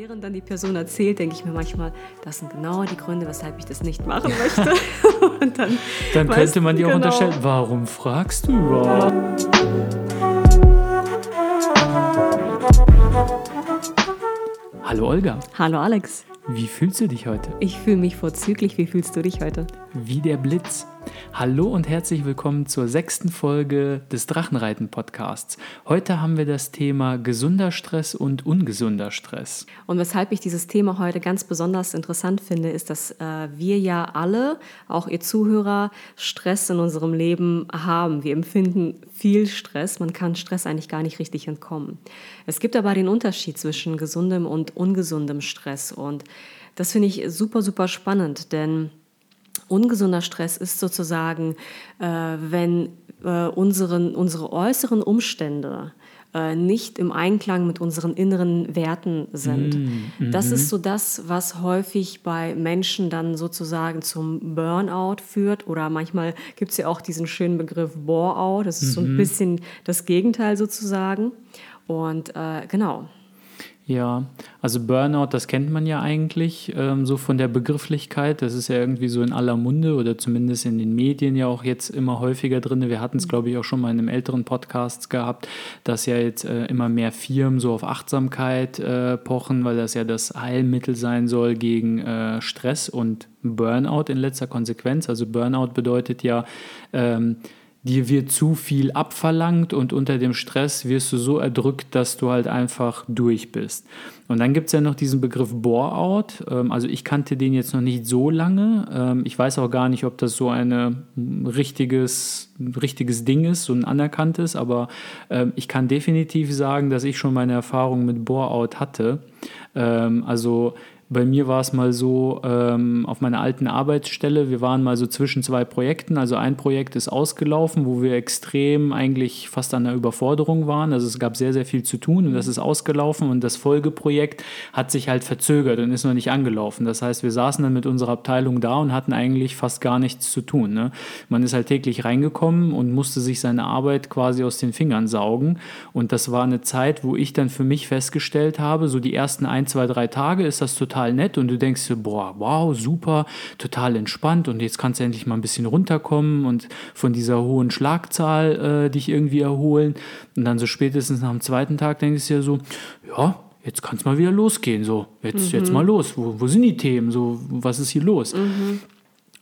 während dann die Person erzählt, denke ich mir manchmal, das sind genau die Gründe, weshalb ich das nicht machen möchte. Und dann, dann könnte man auch genau. unterstellen, warum fragst du überhaupt? Hallo Olga. Hallo Alex. Wie fühlst du dich heute? Ich fühle mich vorzüglich. Wie fühlst du dich heute? Wie der Blitz. Hallo und herzlich willkommen zur sechsten Folge des Drachenreiten-Podcasts. Heute haben wir das Thema gesunder Stress und ungesunder Stress. Und weshalb ich dieses Thema heute ganz besonders interessant finde, ist, dass äh, wir ja alle, auch ihr Zuhörer, Stress in unserem Leben haben. Wir empfinden viel Stress. Man kann Stress eigentlich gar nicht richtig entkommen. Es gibt aber den Unterschied zwischen gesundem und ungesundem Stress. Und das finde ich super, super spannend, denn ungesunder Stress ist sozusagen, äh, wenn äh, unseren, unsere äußeren Umstände äh, nicht im Einklang mit unseren inneren Werten sind. Mm, das ist mhm. so das, was häufig bei Menschen dann sozusagen zum Burnout führt. Oder manchmal gibt es ja auch diesen schönen Begriff Bore-out. Das ist mm so ein mhm. bisschen das Gegenteil sozusagen. Und äh, genau. Ja, also Burnout, das kennt man ja eigentlich ähm, so von der Begrifflichkeit. Das ist ja irgendwie so in aller Munde oder zumindest in den Medien ja auch jetzt immer häufiger drin. Wir hatten es, glaube ich, auch schon mal in einem älteren Podcast gehabt, dass ja jetzt äh, immer mehr Firmen so auf Achtsamkeit äh, pochen, weil das ja das Heilmittel sein soll gegen äh, Stress und Burnout in letzter Konsequenz. Also Burnout bedeutet ja, ähm, dir wird zu viel abverlangt und unter dem Stress wirst du so erdrückt, dass du halt einfach durch bist. Und dann gibt es ja noch diesen Begriff Bore-out. Ähm, also ich kannte den jetzt noch nicht so lange. Ähm, ich weiß auch gar nicht, ob das so ein richtiges, richtiges Ding ist, so ein anerkanntes, aber ähm, ich kann definitiv sagen, dass ich schon meine Erfahrung mit Bore-out hatte. Also bei mir war es mal so, ähm, auf meiner alten Arbeitsstelle, wir waren mal so zwischen zwei Projekten. Also ein Projekt ist ausgelaufen, wo wir extrem eigentlich fast an der Überforderung waren. Also es gab sehr, sehr viel zu tun und das ist ausgelaufen und das Folgeprojekt hat sich halt verzögert und ist noch nicht angelaufen. Das heißt, wir saßen dann mit unserer Abteilung da und hatten eigentlich fast gar nichts zu tun. Ne? Man ist halt täglich reingekommen und musste sich seine Arbeit quasi aus den Fingern saugen. Und das war eine Zeit, wo ich dann für mich festgestellt habe, so die ersten ein, zwei, drei Tage ist das total total nett und du denkst dir, boah, wow, super, total entspannt und jetzt kannst du endlich mal ein bisschen runterkommen und von dieser hohen Schlagzahl äh, dich irgendwie erholen. Und dann so spätestens nach dem zweiten Tag denkst du dir so, ja, jetzt kann es mal wieder losgehen, so, jetzt, mhm. jetzt mal los, wo, wo sind die Themen, so, was ist hier los? Mhm.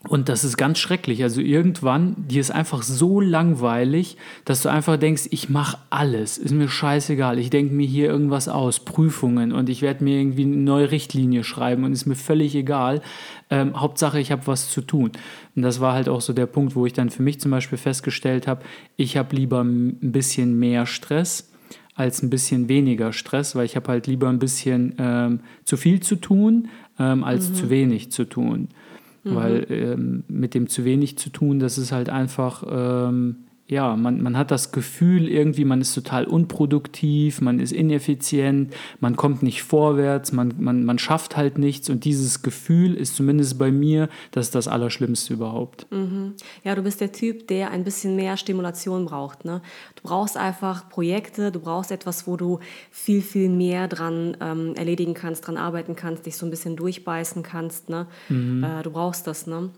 Und das ist ganz schrecklich. Also irgendwann, dir ist einfach so langweilig, dass du einfach denkst, ich mache alles, ist mir scheißegal. Ich denke mir hier irgendwas aus, Prüfungen und ich werde mir irgendwie eine neue Richtlinie schreiben und ist mir völlig egal. Ähm, Hauptsache, ich habe was zu tun. Und das war halt auch so der Punkt, wo ich dann für mich zum Beispiel festgestellt habe, ich habe lieber ein bisschen mehr Stress als ein bisschen weniger Stress, weil ich habe halt lieber ein bisschen ähm, zu viel zu tun, ähm, als mhm. zu wenig zu tun. Mhm. Weil ähm, mit dem zu wenig zu tun, das ist halt einfach ähm, ja, man, man hat das Gefühl, irgendwie, man ist total unproduktiv, man ist ineffizient, man kommt nicht vorwärts, man, man, man schafft halt nichts. Und dieses Gefühl ist zumindest bei mir das das Allerschlimmste überhaupt. Mhm. Ja, du bist der Typ, der ein bisschen mehr Stimulation braucht. Ne? Du brauchst einfach Projekte, du brauchst etwas, wo du viel, viel mehr dran ähm, erledigen kannst, dran arbeiten kannst, dich so ein bisschen durchbeißen kannst. Ne? Mhm. Äh, du brauchst das, ne?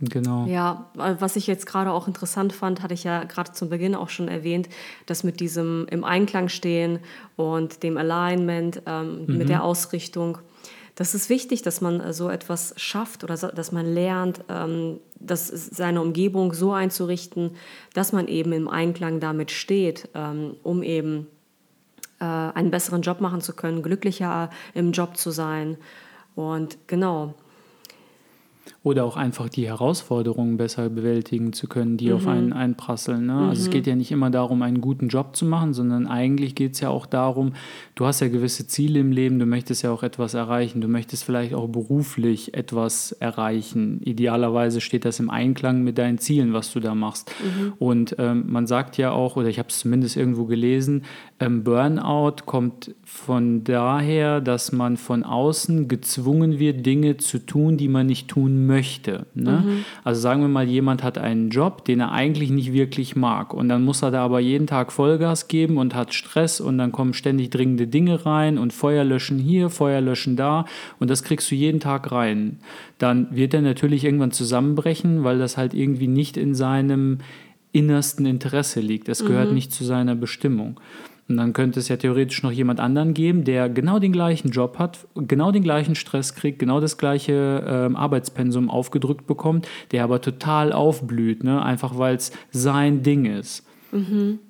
Genau. Ja, was ich jetzt gerade auch interessant fand, hatte ich ja gerade zum Beginn auch schon erwähnt, dass mit diesem im Einklang stehen und dem Alignment, ähm, mhm. mit der Ausrichtung, das ist wichtig, dass man äh, so etwas schafft oder dass man lernt, ähm, das, seine Umgebung so einzurichten, dass man eben im Einklang damit steht, ähm, um eben äh, einen besseren Job machen zu können, glücklicher im Job zu sein. Und genau, oder auch einfach die Herausforderungen besser bewältigen zu können, die mhm. auf einen einprasseln. Ne? Mhm. Also es mhm. geht ja nicht immer darum, einen guten Job zu machen, sondern eigentlich geht es ja auch darum, du hast ja gewisse Ziele im Leben, du möchtest ja auch etwas erreichen, du möchtest vielleicht auch beruflich etwas erreichen. Idealerweise steht das im Einklang mit deinen Zielen, was du da machst. Mhm. Und ähm, man sagt ja auch, oder ich habe es zumindest irgendwo gelesen, ähm, Burnout kommt von daher, dass man von außen gezwungen wird, Dinge zu tun, die man nicht tun möchte. Ne? Mhm. Also sagen wir mal, jemand hat einen Job, den er eigentlich nicht wirklich mag und dann muss er da aber jeden Tag Vollgas geben und hat Stress und dann kommen ständig dringende Dinge rein und Feuer löschen hier, Feuer löschen da und das kriegst du jeden Tag rein. Dann wird er natürlich irgendwann zusammenbrechen, weil das halt irgendwie nicht in seinem innersten Interesse liegt. Es gehört mhm. nicht zu seiner Bestimmung. Und dann könnte es ja theoretisch noch jemand anderen geben, der genau den gleichen Job hat, genau den gleichen Stress kriegt, genau das gleiche ähm, Arbeitspensum aufgedrückt bekommt, der aber total aufblüht, ne? einfach weil es sein Ding ist. Mhm.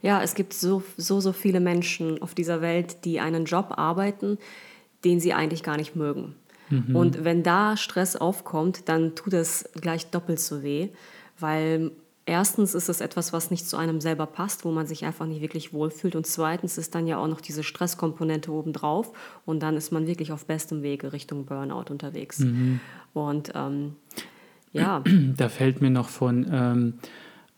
Ja, es gibt so, so, so viele Menschen auf dieser Welt, die einen Job arbeiten, den sie eigentlich gar nicht mögen. Mhm. Und wenn da Stress aufkommt, dann tut es gleich doppelt so weh, weil erstens ist es etwas, was nicht zu einem selber passt, wo man sich einfach nicht wirklich wohlfühlt. Und zweitens ist dann ja auch noch diese Stresskomponente obendrauf. Und dann ist man wirklich auf bestem Wege Richtung Burnout unterwegs. Mhm. Und ähm, ja. Da fällt mir noch von, ähm,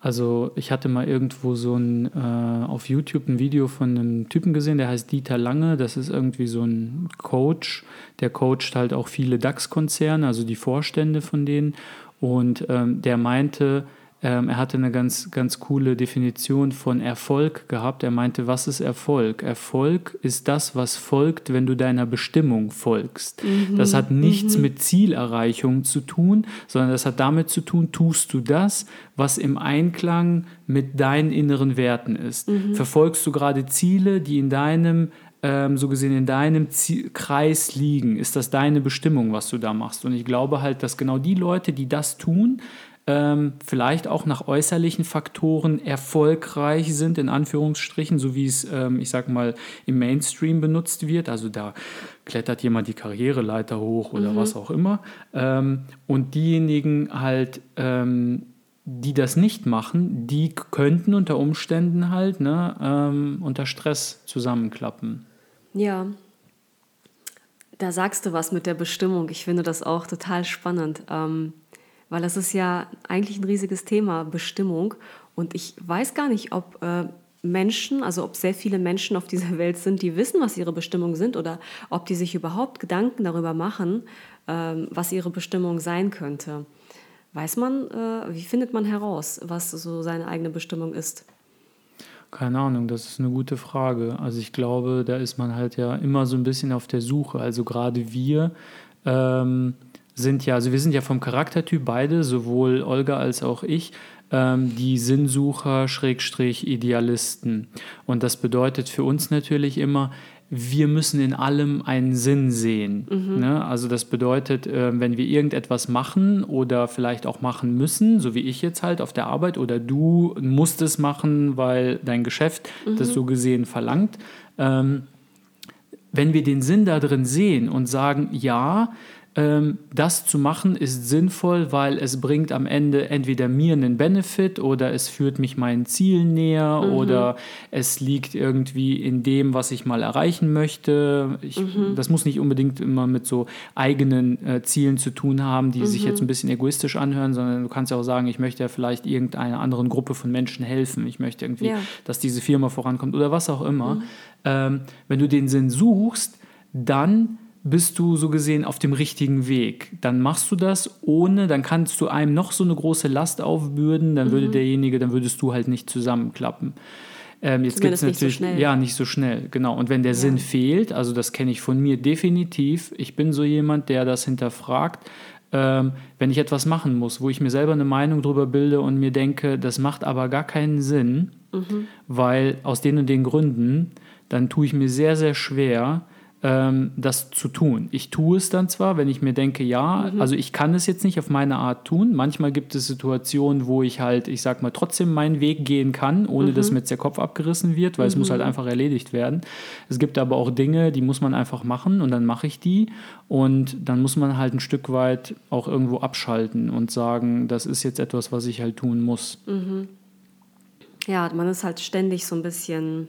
also ich hatte mal irgendwo so ein, äh, auf YouTube ein Video von einem Typen gesehen, der heißt Dieter Lange. Das ist irgendwie so ein Coach, der coacht halt auch viele DAX-Konzerne, also die Vorstände von denen. Und ähm, der meinte, ähm, er hatte eine ganz, ganz coole Definition von Erfolg gehabt. Er meinte, was ist Erfolg? Erfolg ist das, was folgt, wenn du deiner Bestimmung folgst. Mhm. Das hat nichts mhm. mit Zielerreichung zu tun, sondern das hat damit zu tun, tust du das, was im Einklang mit deinen inneren Werten ist. Mhm. Verfolgst du gerade Ziele, die in deinem ähm, so gesehen in deinem Ziel Kreis liegen? Ist das deine Bestimmung, was du da machst? Und ich glaube halt, dass genau die Leute, die das tun, ähm, vielleicht auch nach äußerlichen Faktoren erfolgreich sind, in Anführungsstrichen, so wie es, ähm, ich sag mal, im Mainstream benutzt wird. Also da klettert jemand die Karriereleiter hoch oder mhm. was auch immer. Ähm, und diejenigen halt, ähm, die das nicht machen, die könnten unter Umständen halt ne, ähm, unter Stress zusammenklappen. Ja, da sagst du was mit der Bestimmung. Ich finde das auch total spannend. Ähm, weil das ist ja eigentlich ein riesiges Thema, Bestimmung. Und ich weiß gar nicht, ob äh, Menschen, also ob sehr viele Menschen auf dieser Welt sind, die wissen, was ihre Bestimmung sind oder ob die sich überhaupt Gedanken darüber machen, ähm, was ihre Bestimmung sein könnte. Weiß man, äh, wie findet man heraus, was so seine eigene Bestimmung ist? Keine Ahnung, das ist eine gute Frage. Also ich glaube, da ist man halt ja immer so ein bisschen auf der Suche. Also gerade wir ähm, sind ja, also wir sind ja vom Charaktertyp beide, sowohl Olga als auch ich, ähm, die Sinnsucher, Schrägstrich, Idealisten. Und das bedeutet für uns natürlich immer, wir müssen in allem einen Sinn sehen. Mhm. Ne? Also das bedeutet, äh, wenn wir irgendetwas machen oder vielleicht auch machen müssen, so wie ich jetzt halt auf der Arbeit oder du musst es machen, weil dein Geschäft mhm. das so gesehen verlangt. Ähm, wenn wir den Sinn da drin sehen und sagen, ja, das zu machen ist sinnvoll, weil es bringt am Ende entweder mir einen Benefit oder es führt mich meinen Zielen näher mhm. oder es liegt irgendwie in dem, was ich mal erreichen möchte. Ich, mhm. Das muss nicht unbedingt immer mit so eigenen äh, Zielen zu tun haben, die mhm. sich jetzt ein bisschen egoistisch anhören, sondern du kannst ja auch sagen, ich möchte ja vielleicht irgendeiner anderen Gruppe von Menschen helfen. Ich möchte irgendwie, ja. dass diese Firma vorankommt oder was auch immer. Mhm. Ähm, wenn du den Sinn suchst, dann bist du so gesehen auf dem richtigen Weg. Dann machst du das ohne, dann kannst du einem noch so eine große Last aufbürden, dann mhm. würde derjenige, dann würdest du halt nicht zusammenklappen. Ähm, jetzt gibt es natürlich, so ja, nicht so schnell, genau. Und wenn der ja. Sinn fehlt, also das kenne ich von mir definitiv, ich bin so jemand, der das hinterfragt, ähm, wenn ich etwas machen muss, wo ich mir selber eine Meinung darüber bilde und mir denke, das macht aber gar keinen Sinn, mhm. weil aus den und den Gründen, dann tue ich mir sehr, sehr schwer, ähm, das zu tun. Ich tue es dann zwar, wenn ich mir denke, ja, mhm. also ich kann es jetzt nicht auf meine Art tun. Manchmal gibt es Situationen, wo ich halt, ich sag mal, trotzdem meinen Weg gehen kann, ohne mhm. dass mir jetzt der Kopf abgerissen wird, weil mhm. es muss halt mhm. einfach erledigt werden. Es gibt aber auch Dinge, die muss man einfach machen und dann mache ich die und dann muss man halt ein Stück weit auch irgendwo abschalten und sagen, das ist jetzt etwas, was ich halt tun muss. Mhm. Ja, man ist halt ständig so ein bisschen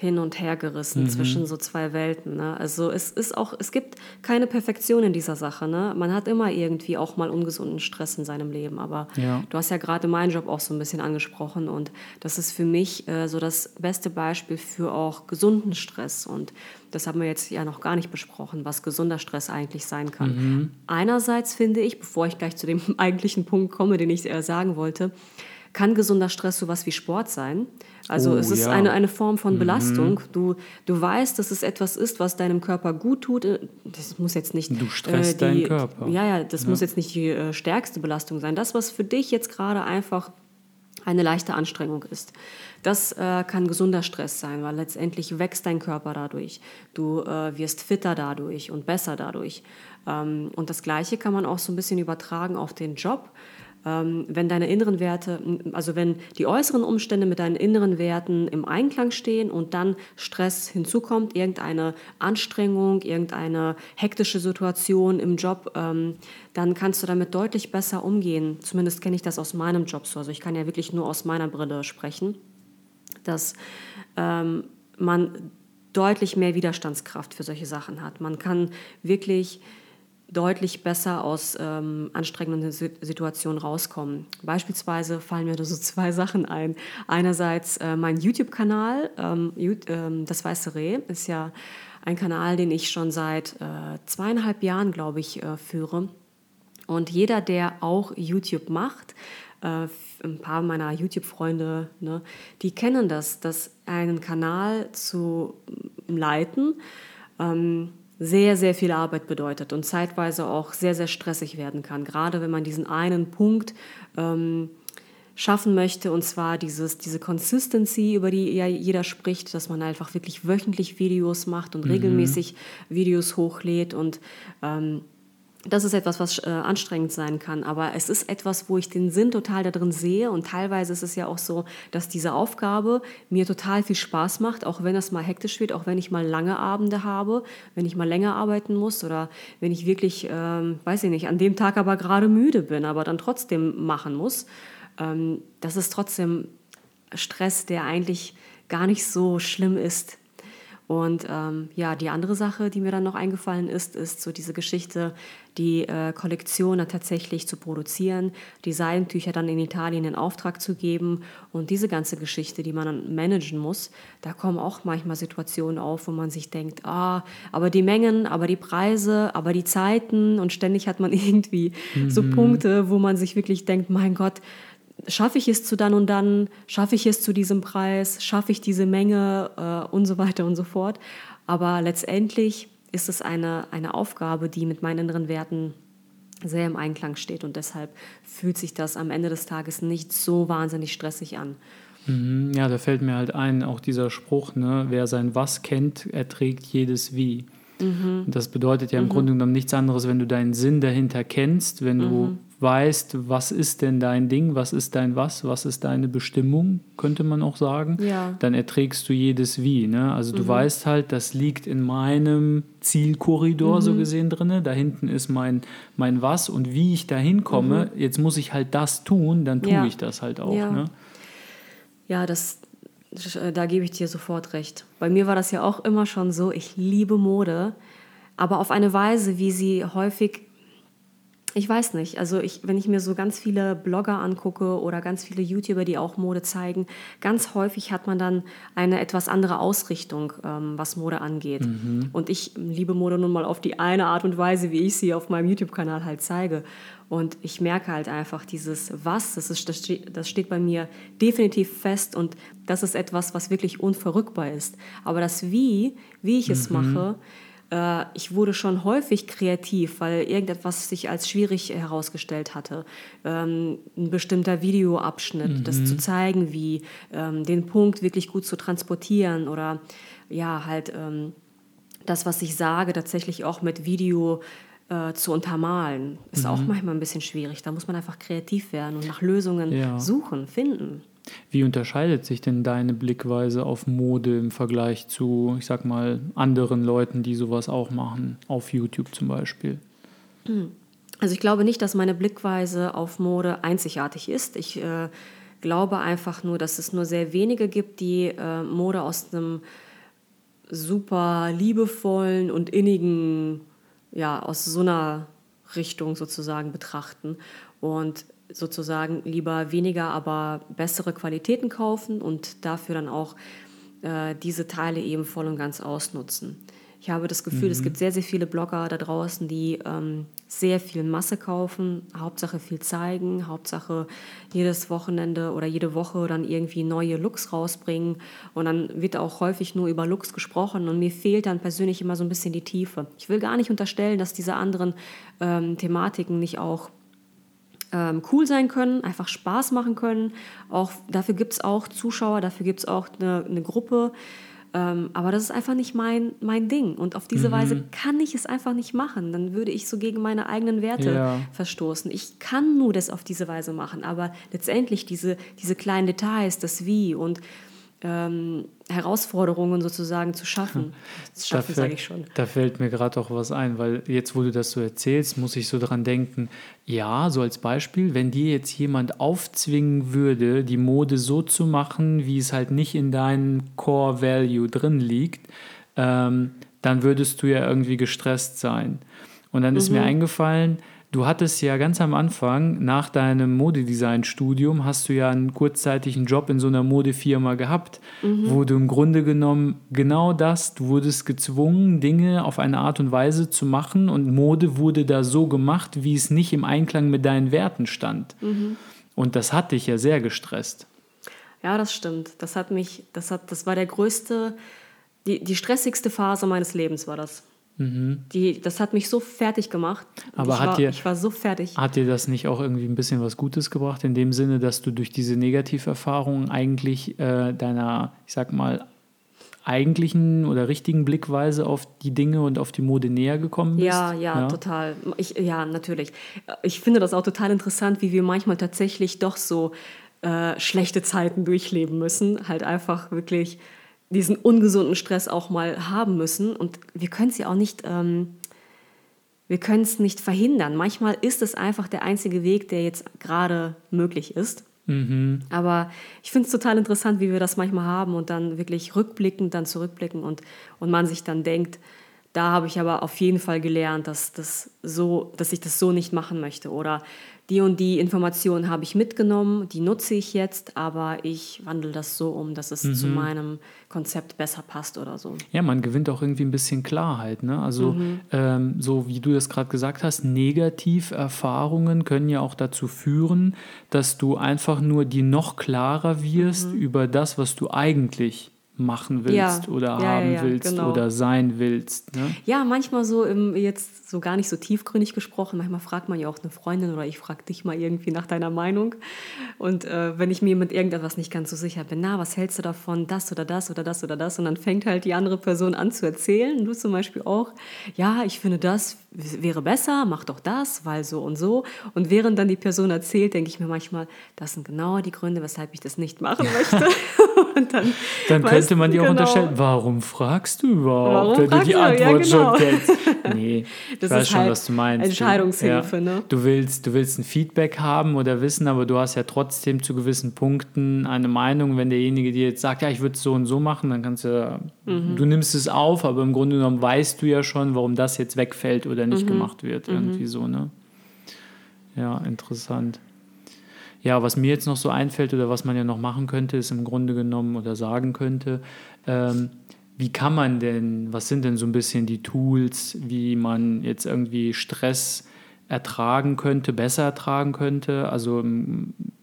hin und her gerissen mhm. zwischen so zwei Welten. Ne? Also es ist auch, es gibt keine Perfektion in dieser Sache. Ne? Man hat immer irgendwie auch mal ungesunden Stress in seinem Leben. Aber ja. du hast ja gerade meinen Job auch so ein bisschen angesprochen und das ist für mich äh, so das beste Beispiel für auch gesunden Stress. Und das haben wir jetzt ja noch gar nicht besprochen, was gesunder Stress eigentlich sein kann. Mhm. Einerseits finde ich, bevor ich gleich zu dem eigentlichen Punkt komme, den ich äh, sagen wollte, kann gesunder Stress sowas wie Sport sein. Also oh, es ist ja. eine, eine Form von mhm. Belastung. Mhm. Du, du weißt, dass es etwas ist, was deinem Körper gut tut. Das muss jetzt nicht. Du stresst äh, die, deinen Körper. Ja, ja, das ja. muss jetzt nicht die äh, stärkste Belastung sein. Das, was für dich jetzt gerade einfach eine leichte Anstrengung ist. Das äh, kann gesunder Stress sein, weil letztendlich wächst dein Körper dadurch. Du äh, wirst fitter dadurch und besser dadurch. Ähm, und das Gleiche kann man auch so ein bisschen übertragen auf den Job. Ähm, wenn deine inneren Werte, also wenn die äußeren Umstände mit deinen inneren Werten im Einklang stehen und dann Stress hinzukommt, irgendeine Anstrengung, irgendeine hektische Situation im Job, ähm, dann kannst du damit deutlich besser umgehen. Zumindest kenne ich das aus meinem Job so. Also ich kann ja wirklich nur aus meiner Brille sprechen, dass ähm, man deutlich mehr Widerstandskraft für solche Sachen hat. Man kann wirklich deutlich besser aus ähm, anstrengenden Situationen rauskommen. Beispielsweise fallen mir da so zwei Sachen ein. Einerseits äh, mein YouTube-Kanal, ähm, ähm, Das Weiße Reh, ist ja ein Kanal, den ich schon seit äh, zweieinhalb Jahren, glaube ich, äh, führe. Und jeder, der auch YouTube macht, äh, ein paar meiner YouTube-Freunde, ne, die kennen das, dass einen Kanal zu leiten, ähm, sehr, sehr viel Arbeit bedeutet und zeitweise auch sehr, sehr stressig werden kann. Gerade wenn man diesen einen Punkt ähm, schaffen möchte, und zwar dieses, diese Consistency, über die ja jeder spricht, dass man einfach wirklich wöchentlich Videos macht und mhm. regelmäßig Videos hochlädt und ähm, das ist etwas, was äh, anstrengend sein kann, aber es ist etwas, wo ich den Sinn total da drin sehe und teilweise ist es ja auch so, dass diese Aufgabe mir total viel Spaß macht, auch wenn das mal hektisch wird, auch wenn ich mal lange Abende habe, wenn ich mal länger arbeiten muss oder wenn ich wirklich, ähm, weiß ich nicht, an dem Tag aber gerade müde bin, aber dann trotzdem machen muss. Ähm, das ist trotzdem Stress, der eigentlich gar nicht so schlimm ist, und ähm, ja, die andere Sache, die mir dann noch eingefallen ist, ist so diese Geschichte, die äh, Kollektion dann tatsächlich zu produzieren, die Seidentücher dann in Italien in Auftrag zu geben und diese ganze Geschichte, die man dann managen muss, da kommen auch manchmal Situationen auf, wo man sich denkt, ah, aber die Mengen, aber die Preise, aber die Zeiten und ständig hat man irgendwie mhm. so Punkte, wo man sich wirklich denkt, mein Gott, schaffe ich es zu dann und dann, schaffe ich es zu diesem Preis, schaffe ich diese Menge äh, und so weiter und so fort. Aber letztendlich ist es eine, eine Aufgabe, die mit meinen inneren Werten sehr im Einklang steht und deshalb fühlt sich das am Ende des Tages nicht so wahnsinnig stressig an. Mhm, ja, da fällt mir halt ein, auch dieser Spruch, ne, wer sein Was kennt, erträgt jedes Wie. Mhm. Das bedeutet ja im mhm. Grunde genommen nichts anderes, wenn du deinen Sinn dahinter kennst, wenn du mhm weißt, was ist denn dein Ding, was ist dein Was, was ist deine Bestimmung, könnte man auch sagen, ja. dann erträgst du jedes Wie. Ne? Also du mhm. weißt halt, das liegt in meinem Zielkorridor mhm. so gesehen drin, da hinten ist mein, mein Was und wie ich da hinkomme, mhm. jetzt muss ich halt das tun, dann tue ja. ich das halt auch. Ja, ne? ja das, da gebe ich dir sofort recht. Bei mir war das ja auch immer schon so, ich liebe Mode, aber auf eine Weise, wie sie häufig ich weiß nicht. Also ich, wenn ich mir so ganz viele Blogger angucke oder ganz viele YouTuber, die auch Mode zeigen, ganz häufig hat man dann eine etwas andere Ausrichtung, ähm, was Mode angeht. Mhm. Und ich liebe Mode nun mal auf die eine Art und Weise, wie ich sie auf meinem YouTube-Kanal halt zeige. Und ich merke halt einfach dieses Was, das, ist, das, steht, das steht bei mir definitiv fest und das ist etwas, was wirklich unverrückbar ist. Aber das Wie, wie ich es mhm. mache, äh, ich wurde schon häufig kreativ, weil irgendetwas sich als schwierig herausgestellt hatte. Ähm, ein bestimmter Videoabschnitt, mhm. das zu zeigen, wie ähm, den Punkt wirklich gut zu transportieren oder ja, halt ähm, das, was ich sage, tatsächlich auch mit Video äh, zu untermalen, ist mhm. auch manchmal ein bisschen schwierig. Da muss man einfach kreativ werden und nach Lösungen ja. suchen, finden. Wie unterscheidet sich denn deine Blickweise auf Mode im Vergleich zu, ich sag mal, anderen Leuten, die sowas auch machen, auf YouTube zum Beispiel? Hm. Also ich glaube nicht, dass meine Blickweise auf Mode einzigartig ist. Ich äh, glaube einfach nur, dass es nur sehr wenige gibt, die äh, Mode aus einem super liebevollen und innigen, ja, aus so einer Richtung sozusagen betrachten und sozusagen lieber weniger, aber bessere Qualitäten kaufen und dafür dann auch äh, diese Teile eben voll und ganz ausnutzen. Ich habe das Gefühl, mhm. es gibt sehr, sehr viele Blogger da draußen, die ähm, sehr viel Masse kaufen, Hauptsache viel zeigen, Hauptsache jedes Wochenende oder jede Woche dann irgendwie neue Looks rausbringen. Und dann wird auch häufig nur über Looks gesprochen und mir fehlt dann persönlich immer so ein bisschen die Tiefe. Ich will gar nicht unterstellen, dass diese anderen ähm, Thematiken nicht auch ähm, cool sein können, einfach Spaß machen können. Auch, dafür gibt es auch Zuschauer, dafür gibt es auch eine, eine Gruppe. Ähm, aber das ist einfach nicht mein, mein Ding. Und auf diese mhm. Weise kann ich es einfach nicht machen. Dann würde ich so gegen meine eigenen Werte ja. verstoßen. Ich kann nur das auf diese Weise machen. Aber letztendlich diese, diese kleinen Details, das Wie und ähm, Herausforderungen sozusagen zu schaffen. Das schaffen, sage ich schon. Da fällt mir gerade auch was ein, weil jetzt, wo du das so erzählst, muss ich so dran denken, ja, so als Beispiel, wenn dir jetzt jemand aufzwingen würde, die Mode so zu machen, wie es halt nicht in deinem Core Value drin liegt, ähm, dann würdest du ja irgendwie gestresst sein. Und dann ist mhm. mir eingefallen, Du hattest ja ganz am Anfang, nach deinem Modedesign-Studium, hast du ja einen kurzzeitigen Job in so einer Modefirma gehabt, mhm. wo du im Grunde genommen genau das, du wurdest gezwungen, Dinge auf eine Art und Weise zu machen und Mode wurde da so gemacht, wie es nicht im Einklang mit deinen Werten stand. Mhm. Und das hat dich ja sehr gestresst. Ja, das stimmt. Das hat mich, das hat, das war der größte, die, die stressigste Phase meines Lebens war das. Mhm. Die, das hat mich so fertig gemacht. Aber ich, hat war, dir, ich war so fertig. Hat dir das nicht auch irgendwie ein bisschen was Gutes gebracht, in dem Sinne, dass du durch diese Negativerfahrungen eigentlich äh, deiner, ich sag mal, eigentlichen oder richtigen Blickweise auf die Dinge und auf die Mode näher gekommen bist? Ja, ja, ja, total. Ich, ja, natürlich. Ich finde das auch total interessant, wie wir manchmal tatsächlich doch so äh, schlechte Zeiten durchleben müssen. Halt einfach wirklich diesen ungesunden Stress auch mal haben müssen. Und wir können es ja auch nicht, ähm, wir können es nicht verhindern. Manchmal ist es einfach der einzige Weg, der jetzt gerade möglich ist. Mhm. Aber ich finde es total interessant, wie wir das manchmal haben und dann wirklich rückblickend dann zurückblicken und, und man sich dann denkt, da habe ich aber auf jeden Fall gelernt, dass, das so, dass ich das so nicht machen möchte. Oder die und die Informationen habe ich mitgenommen, die nutze ich jetzt, aber ich wandle das so um, dass es mhm. zu meinem Konzept besser passt oder so. Ja, man gewinnt auch irgendwie ein bisschen Klarheit. Ne? Also mhm. ähm, so wie du das gerade gesagt hast, Negativerfahrungen können ja auch dazu führen, dass du einfach nur die noch klarer wirst mhm. über das, was du eigentlich machen willst ja. oder ja, haben ja, willst genau. oder sein willst. Ne? Ja, manchmal so im, jetzt so gar nicht so tiefgründig gesprochen. Manchmal fragt man ja auch eine Freundin oder ich frage dich mal irgendwie nach deiner Meinung. Und äh, wenn ich mir mit irgendetwas nicht ganz so sicher bin, na, was hältst du davon, das oder das oder das oder das? Und dann fängt halt die andere Person an zu erzählen. Du zum Beispiel auch, ja, ich finde das wäre besser, mach doch das, weil so und so. Und während dann die Person erzählt, denke ich mir manchmal, das sind genau die Gründe, weshalb ich das nicht machen möchte. dann, dann könnte man dir auch genau. unterstellen, warum fragst du überhaupt, warum wenn du die Antwort ja, genau. schon kennst? Nee, das ich weiß schon, halt was du meinst. Entscheidungshilfe, du, ja. ne? Du willst, du willst ein Feedback haben oder wissen, aber du hast ja trotzdem zu gewissen Punkten eine Meinung. Wenn derjenige dir jetzt sagt, ja, ich würde es so und so machen, dann kannst du, mhm. du nimmst es auf, aber im Grunde genommen weißt du ja schon, warum das jetzt wegfällt oder nicht mhm. gemacht wird. Mhm. Irgendwie so, ne? Ja, interessant. Ja, was mir jetzt noch so einfällt oder was man ja noch machen könnte, ist im Grunde genommen oder sagen könnte, ähm, wie kann man denn, was sind denn so ein bisschen die Tools, wie man jetzt irgendwie Stress ertragen könnte, besser ertragen könnte? Also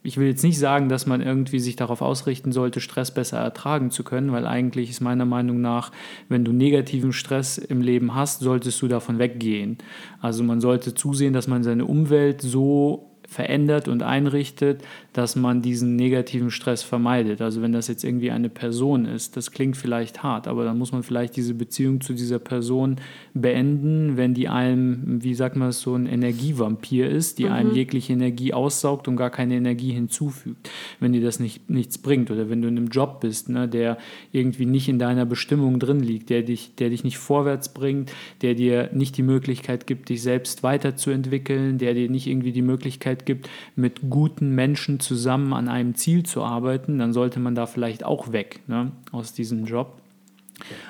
ich will jetzt nicht sagen, dass man irgendwie sich darauf ausrichten sollte, Stress besser ertragen zu können, weil eigentlich ist meiner Meinung nach, wenn du negativen Stress im Leben hast, solltest du davon weggehen. Also man sollte zusehen, dass man seine Umwelt so verändert und einrichtet, dass man diesen negativen Stress vermeidet. Also wenn das jetzt irgendwie eine Person ist, das klingt vielleicht hart, aber dann muss man vielleicht diese Beziehung zu dieser Person beenden, wenn die einem, wie sagt man es, so ein Energievampir ist, die mhm. einem jegliche Energie aussaugt und gar keine Energie hinzufügt, wenn dir das nicht, nichts bringt oder wenn du in einem Job bist, ne, der irgendwie nicht in deiner Bestimmung drin liegt, der dich, der dich nicht vorwärts bringt, der dir nicht die Möglichkeit gibt, dich selbst weiterzuentwickeln, der dir nicht irgendwie die Möglichkeit Möglichkeit gibt, mit guten Menschen zusammen an einem Ziel zu arbeiten, dann sollte man da vielleicht auch weg ne, aus diesem Job.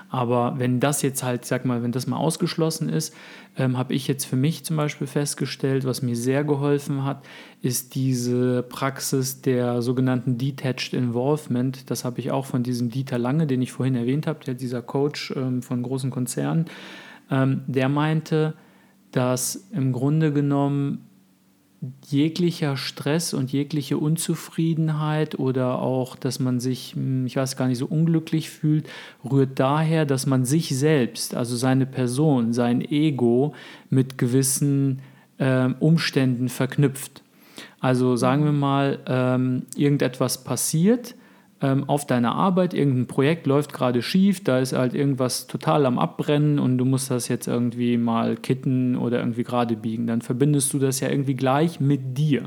Aber wenn das jetzt halt, sag mal, wenn das mal ausgeschlossen ist, ähm, habe ich jetzt für mich zum Beispiel festgestellt, was mir sehr geholfen hat, ist diese Praxis der sogenannten Detached Involvement. Das habe ich auch von diesem Dieter Lange, den ich vorhin erwähnt habe, der dieser Coach ähm, von großen Konzernen, ähm, der meinte, dass im Grunde genommen jeglicher Stress und jegliche Unzufriedenheit oder auch, dass man sich, hm, ich weiß gar nicht, so unglücklich fühlt, rührt daher, dass man sich selbst, also seine Person, sein Ego mit gewissen äh, Umständen verknüpft. Also sagen wir mal, ähm, irgendetwas passiert auf deiner Arbeit, irgendein Projekt läuft gerade schief, da ist halt irgendwas total am Abbrennen und du musst das jetzt irgendwie mal kitten oder irgendwie gerade biegen. Dann verbindest du das ja irgendwie gleich mit dir.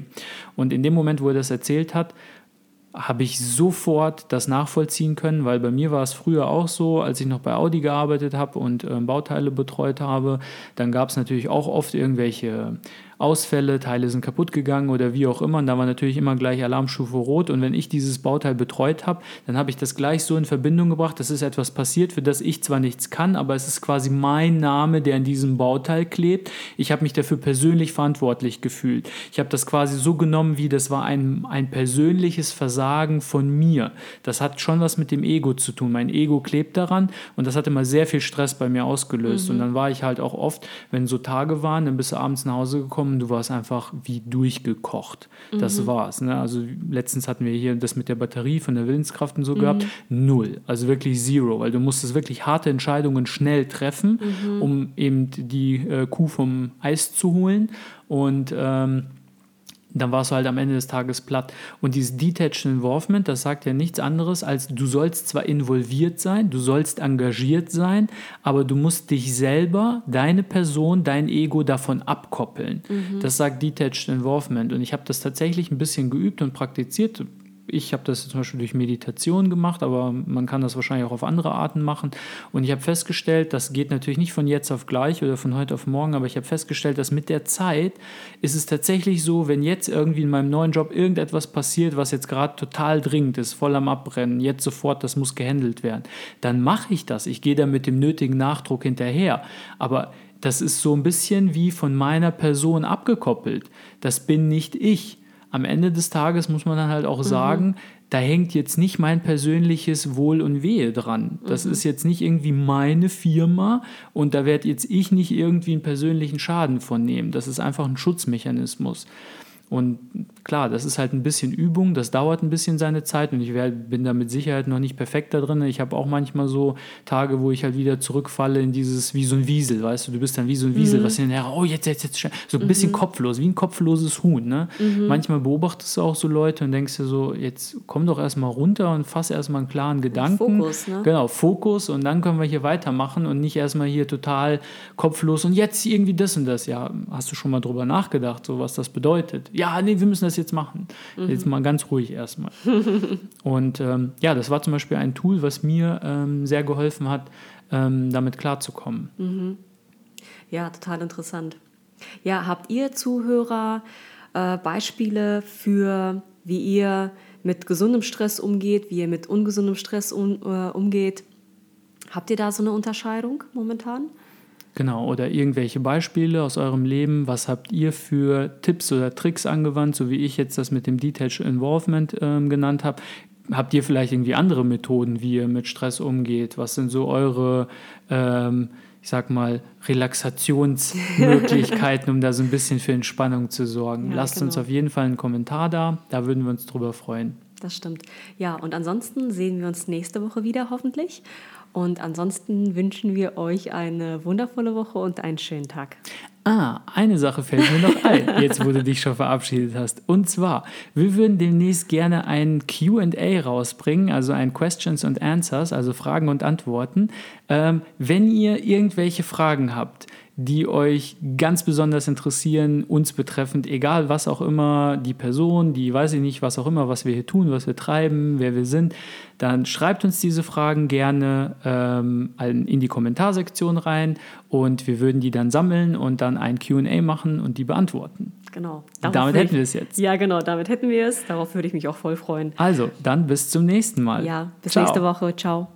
Und in dem Moment, wo er das erzählt hat, habe ich sofort das nachvollziehen können, weil bei mir war es früher auch so, als ich noch bei Audi gearbeitet habe und äh, Bauteile betreut habe, dann gab es natürlich auch oft irgendwelche Ausfälle, Teile sind kaputt gegangen oder wie auch immer. Und da war natürlich immer gleich Alarmstufe Rot. Und wenn ich dieses Bauteil betreut habe, dann habe ich das gleich so in Verbindung gebracht, dass ist etwas passiert, für das ich zwar nichts kann, aber es ist quasi mein Name, der in diesem Bauteil klebt. Ich habe mich dafür persönlich verantwortlich gefühlt. Ich habe das quasi so genommen, wie das war ein, ein persönliches Versagen von mir. Das hat schon was mit dem Ego zu tun. Mein Ego klebt daran und das hat immer sehr viel Stress bei mir ausgelöst. Mhm. Und dann war ich halt auch oft, wenn so Tage waren, dann bist du abends nach Hause gekommen gekommen, du warst einfach wie durchgekocht. Das mhm. war's. Ne? Also letztens hatten wir hier das mit der Batterie von der Willenskraft und so mhm. gehabt. Null. Also wirklich zero, weil du musstest wirklich harte Entscheidungen schnell treffen, mhm. um eben die äh, Kuh vom Eis zu holen. Und ähm, dann warst du halt am Ende des Tages platt. Und dieses Detached Involvement, das sagt ja nichts anderes, als du sollst zwar involviert sein, du sollst engagiert sein, aber du musst dich selber, deine Person, dein Ego davon abkoppeln. Mhm. Das sagt Detached Involvement. Und ich habe das tatsächlich ein bisschen geübt und praktiziert ich habe das zum Beispiel durch Meditation gemacht, aber man kann das wahrscheinlich auch auf andere Arten machen. Und ich habe festgestellt, das geht natürlich nicht von jetzt auf gleich oder von heute auf morgen, aber ich habe festgestellt, dass mit der Zeit ist es tatsächlich so, wenn jetzt irgendwie in meinem neuen Job irgendetwas passiert, was jetzt gerade total dringend ist, voll am Abbrennen, jetzt sofort, das muss gehandelt werden, dann mache ich das. Ich gehe da mit dem nötigen Nachdruck hinterher. Aber das ist so ein bisschen wie von meiner Person abgekoppelt. Das bin nicht ich am Ende des Tages muss man dann halt auch mhm. sagen, da hängt jetzt nicht mein persönliches Wohl und Wehe dran. Das mhm. ist jetzt nicht irgendwie meine Firma und da werde jetzt ich nicht irgendwie einen persönlichen Schaden von nehmen. Das ist einfach ein Schutzmechanismus. Und klar, das ist halt ein bisschen Übung, das dauert ein bisschen seine Zeit und ich bin da mit Sicherheit noch nicht perfekt da drin. Ich habe auch manchmal so Tage, wo ich halt wieder zurückfalle in dieses, wie so ein Wiesel, weißt du, du bist dann wie so ein Wiesel, mhm. was hinterher, oh, jetzt, jetzt, jetzt, so ein bisschen mhm. kopflos, wie ein kopfloses Huhn. Ne? Mhm. Manchmal beobachtest du auch so Leute und denkst dir so, jetzt komm doch erstmal runter und fass erstmal einen klaren Gedanken. Fokus, ne? Genau, Fokus und dann können wir hier weitermachen und nicht erstmal hier total kopflos und jetzt irgendwie das und das. Ja, hast du schon mal drüber nachgedacht, so was das bedeutet? ja, nee, wir müssen das jetzt machen. Mhm. Jetzt mal ganz ruhig erstmal. und ähm, ja, das war zum Beispiel ein Tool, was mir ähm, sehr geholfen hat, ähm, damit klarzukommen. Mhm. Ja, total interessant. Ja, habt ihr Zuhörer äh, Beispiele für, wie ihr mit gesundem Stress umgeht, wie ihr mit ungesundem Stress um, äh, umgeht? Habt ihr da so eine Unterscheidung momentan? Genau, oder irgendwelche Beispiele aus eurem Leben. Was habt ihr für Tipps oder Tricks angewandt, so wie ich jetzt das mit dem Detached Involvement ähm, genannt habe? Habt ihr vielleicht irgendwie andere Methoden, wie ihr mit Stress umgeht? Was sind so eure, ähm, ich sag mal, Relaxationsmöglichkeiten, um da so ein bisschen für Entspannung zu sorgen? Ja, Lasst genau. uns auf jeden Fall einen Kommentar da, da würden wir uns drüber freuen. Das stimmt. Ja, und ansonsten sehen wir uns nächste Woche wieder hoffentlich. Und ansonsten wünschen wir euch eine wundervolle Woche und einen schönen Tag. Ah, eine Sache fällt mir noch ein, jetzt wo du dich schon verabschiedet hast. Und zwar, wir würden demnächst gerne ein QA rausbringen, also ein Questions and Answers, also Fragen und Antworten. Ähm, wenn ihr irgendwelche Fragen habt, die euch ganz besonders interessieren, uns betreffend, egal was auch immer, die Person, die weiß ich nicht, was auch immer, was wir hier tun, was wir treiben, wer wir sind, dann schreibt uns diese Fragen gerne ähm, in die Kommentarsektion rein und wir würden die dann sammeln und dann ein QA machen und die beantworten. Genau. Damit hätten wir es jetzt. Ja, genau, damit hätten wir es. Darauf würde ich mich auch voll freuen. Also, dann bis zum nächsten Mal. Ja, bis Ciao. nächste Woche. Ciao.